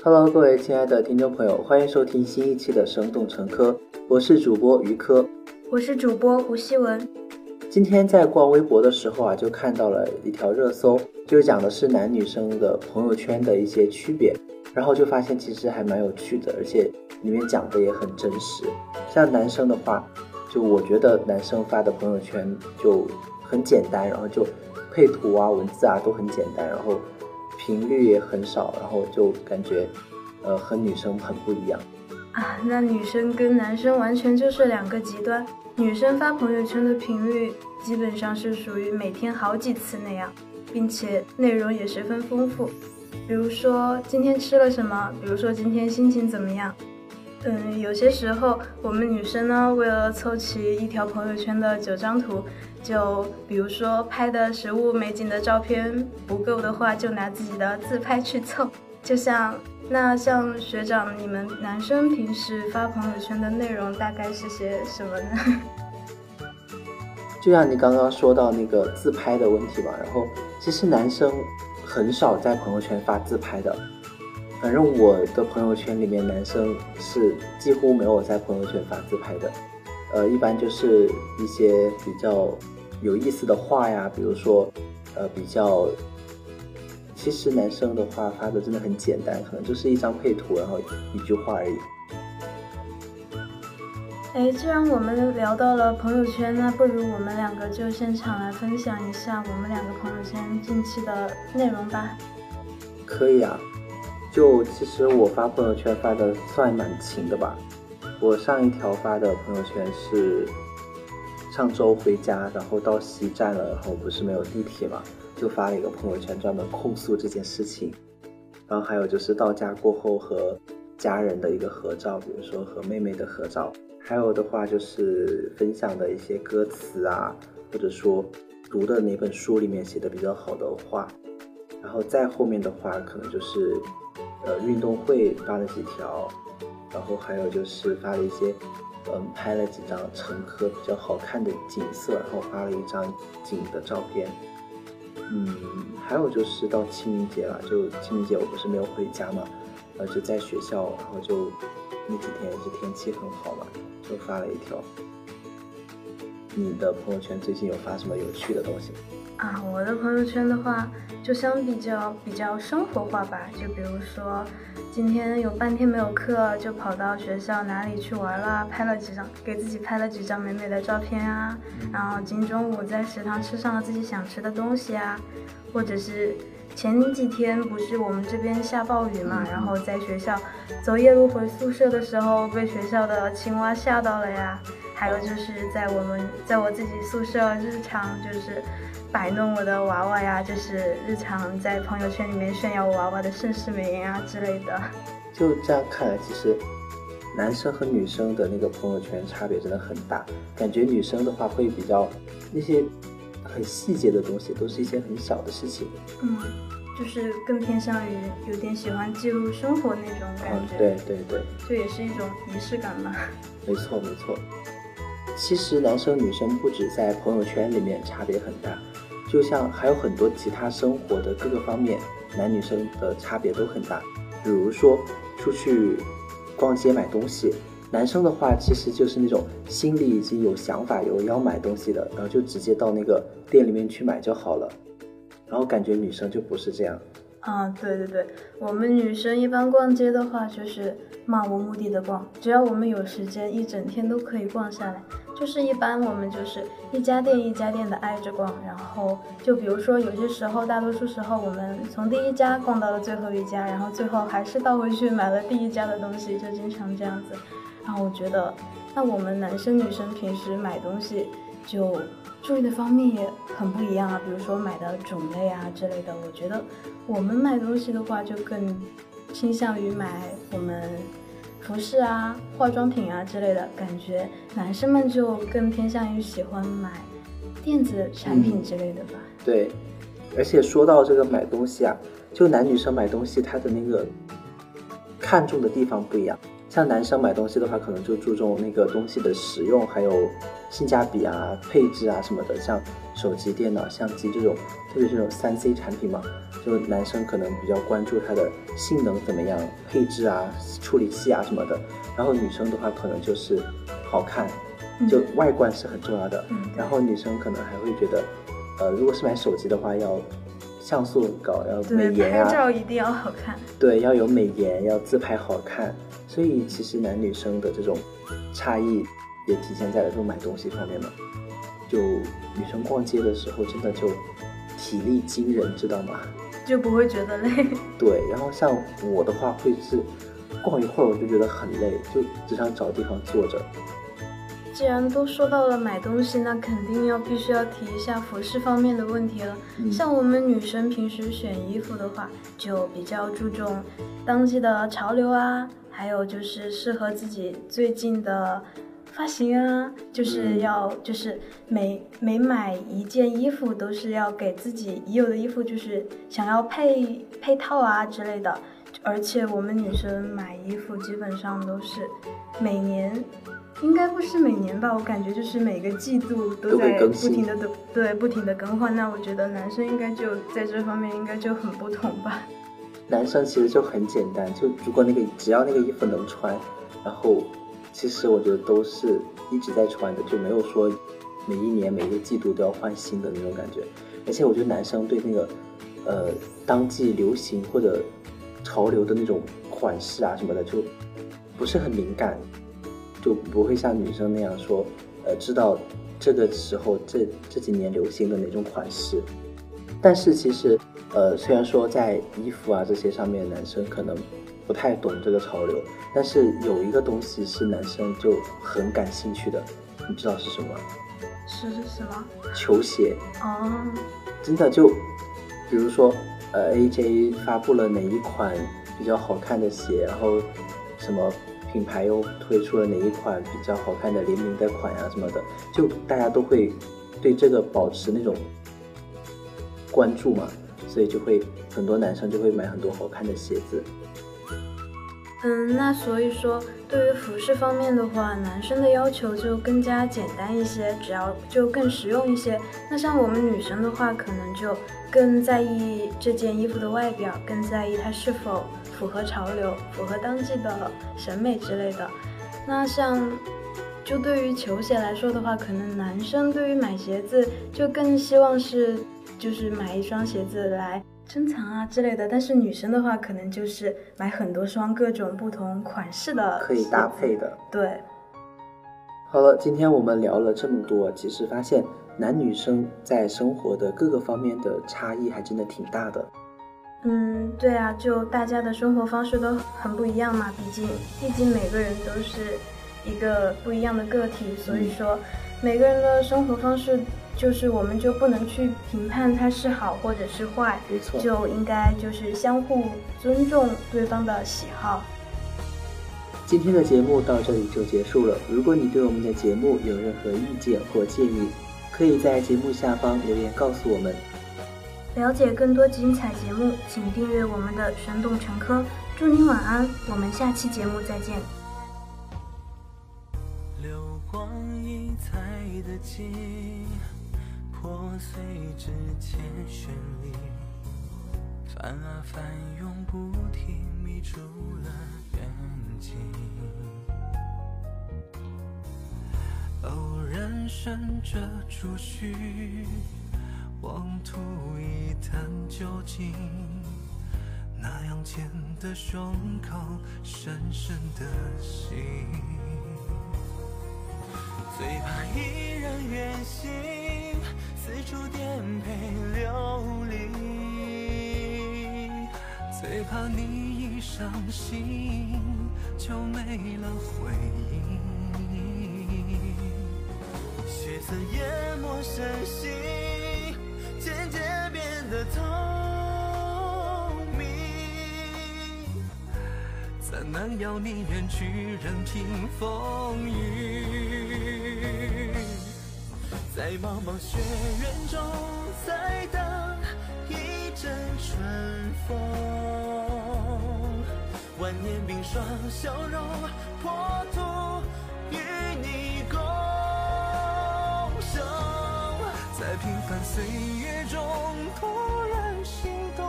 Hello，各位亲爱的听众朋友，欢迎收听新一期的《生动成科》，我是主播于科，我是主播胡希文。今天在逛微博的时候啊，就看到了一条热搜，就讲的是男女生的朋友圈的一些区别，然后就发现其实还蛮有趣的，而且里面讲的也很真实。像男生的话，就我觉得男生发的朋友圈就很简单，然后就配图啊、文字啊都很简单，然后。频率也很少，然后就感觉，呃，和女生很不一样啊。那女生跟男生完全就是两个极端。女生发朋友圈的频率基本上是属于每天好几次那样，并且内容也十分丰富。比如说今天吃了什么，比如说今天心情怎么样。嗯，有些时候我们女生呢，为了凑齐一条朋友圈的九张图。就比如说拍的食物美景的照片不够的话，就拿自己的自拍去凑。就像那像学长，你们男生平时发朋友圈的内容大概是些什么呢？就像你刚刚说到那个自拍的问题吧，然后其实男生很少在朋友圈发自拍的。反正我的朋友圈里面，男生是几乎没有在朋友圈发自拍的。呃，一般就是一些比较有意思的话呀，比如说，呃，比较，其实男生的话发的真的很简单，可能就是一张配图，然后一句话而已。哎，既然我们聊到了朋友圈，那不如我们两个就现场来分享一下我们两个朋友圈近期的内容吧。可以啊，就其实我发朋友圈发的算蛮勤的吧。我上一条发的朋友圈是上周回家，然后到西站了，然后不是没有地铁嘛，就发了一个朋友圈专门控诉这件事情。然后还有就是到家过后和家人的一个合照，比如说和妹妹的合照。还有的话就是分享的一些歌词啊，或者说读的哪本书里面写的比较好的话。然后再后面的话，可能就是呃运动会发了几条。然后还有就是发了一些，嗯，拍了几张乘客比较好看的景色，然后发了一张景的照片。嗯，还有就是到清明节了，就清明节我不是没有回家嘛，然后，就在学校，然后就那几天也是天气很好嘛，就发了一条。你的朋友圈最近有发什么有趣的东西？啊，我的朋友圈的话，就相比较比较生活化吧。就比如说，今天有半天没有课，就跑到学校哪里去玩了，拍了几张，给自己拍了几张美美的照片啊。然后今中午在食堂吃上了自己想吃的东西啊，或者是前几天不是我们这边下暴雨嘛，然后在学校走夜路回宿舍的时候，被学校的青蛙吓到了呀。还有就是在我们在我自己宿舍日常就是。摆弄我的娃娃呀，就是日常在朋友圈里面炫耀我娃娃的盛世美颜啊之类的。就这样看来，其实男生和女生的那个朋友圈差别真的很大。感觉女生的话会比较那些很细节的东西，都是一些很小的事情。嗯，就是更偏向于有点喜欢记录生活那种感觉。对对对，这也是一种仪式感嘛。没错没错。其实男生女生不止在朋友圈里面差别很大，就像还有很多其他生活的各个方面，男女生的差别都很大。比如说出去逛街买东西，男生的话其实就是那种心里已经有想法，有要买东西的，然后就直接到那个店里面去买就好了。然后感觉女生就不是这样。啊，对对对，我们女生一般逛街的话就是漫无目的的逛，只要我们有时间，一整天都可以逛下来。就是一般我们就是一家店一家店的挨着逛，然后就比如说有些时候，大多数时候我们从第一家逛到了最后一家，然后最后还是倒回去买了第一家的东西，就经常这样子。然后我觉得，那我们男生女生平时买东西就注意的方面也很不一样啊，比如说买的种类啊之类的。我觉得我们买东西的话，就更倾向于买我们。服饰啊、化妆品啊之类的，感觉男生们就更偏向于喜欢买电子产品之类的吧。对，而且说到这个买东西啊，就男女生买东西，他的那个看重的地方不一样。像男生买东西的话，可能就注重那个东西的实用，还有性价比啊、配置啊什么的。像手机、电脑、相机这种，特别是这种三 C 产品嘛，就男生可能比较关注它的性能怎么样、配置啊、处理器啊什么的，然后女生的话可能就是好看，就外观是很重要的。嗯然后女生可能还会觉得，呃，如果是买手机的话，要像素很高，要美，颜啊，拍照一定要好看。对，要有美颜，要自拍好看。所以其实男女生的这种差异也体现在了这种买东西方面嘛。就女生逛街的时候，真的就体力惊人，知道吗？就不会觉得累。对，然后像我的话，会是逛一会儿我就觉得很累，就只想找地方坐着。既然都说到了买东西，那肯定要必须要提一下服饰方面的问题了。嗯像我们女生平时选衣服的话，就比较注重当季的潮流啊，还有就是适合自己最近的发型啊，就是嗯要就是每每买一件衣服都是要给自己已有的衣服就是想要配配套啊之类的。而且我们女生买衣服基本上都是每年，应该不是每年吧，我感觉就是每个季度都在不停的对对不停的更换。那我觉得男生应该就在这方面应该就很不同吧。男生其实就很简单，就如果那个只要那个衣服能穿，然后其实我觉得都是一直在穿的，就没有说每一年每一个季度都要换新的那种感觉。而且我觉得男生对那个呃当季流行或者潮流的那种款式啊什么的就不是很敏感，就不会像女生那样说呃知道这个时候这这几年流行的哪种款式。但是其实，呃，虽然说在衣服啊这些上面，男生可能不太懂这个潮流，但是有一个东西是男生就很感兴趣的，你知道是什么是？是什么？球鞋，哦，真的就，比如说，呃，AJ 发布了哪一款比较好看的鞋，然后什么品牌又推出了哪一款比较好看的联名的款呀、什么的，就大家都会对这个保持那种关注嘛，所以就会很多男生就会买很多好看的鞋子。嗯，那所以说，对于服饰方面的话，男生的要求就更加简单一些，只要就更实用一些。那像我们女生的话，可能就更在意这件衣服的外表，更在意它是否符合潮流、符合当季的审美之类的。那像就对于球鞋来说的话，可能男生对于买鞋子就更希望是就是买一双鞋子来珍藏啊之类的，但是女生的话，可能就是买很多双各种不同款式的，可以搭配。的。对，好了，今天我们聊了这么多，其实发现男女生在生活的各个方面的差异还真的挺大的。嗯，对啊，就大家的生活方式都很不一样嘛，毕竟毕竟每个人都是一个不一样的个体，所以说每个人的生活方式，就是我们就不能去评判它是好或者是坏，没错，就应该就是相互尊重对方的喜好。今天的节目到这里就结束了。如果你对我们的节目有任何意见或建议，可以在节目下方留言告诉我们。了解更多精彩节目，请订阅我们的《生动成科》。祝您晚安，我们下期节目再见。流光溢彩的景，破碎之前绚丽，翻啊翻，永不停，迷住了眼睛。偶然伸着触须，妄图一探究竟。那样浅的胸口，深深的心。最怕一人远行，四处颠沛流离。最怕你一伤心，就没了回应。血色淹没身心，渐渐变得透明。怎能要你远去，任凭风雨？在茫茫雪原中，再等一阵春风。万年冰霜，笑容破土，与你共生。在平凡岁月中突然心动，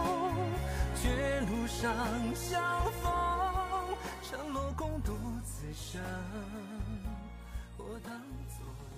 绝路上相逢，承诺共度此生，我当作。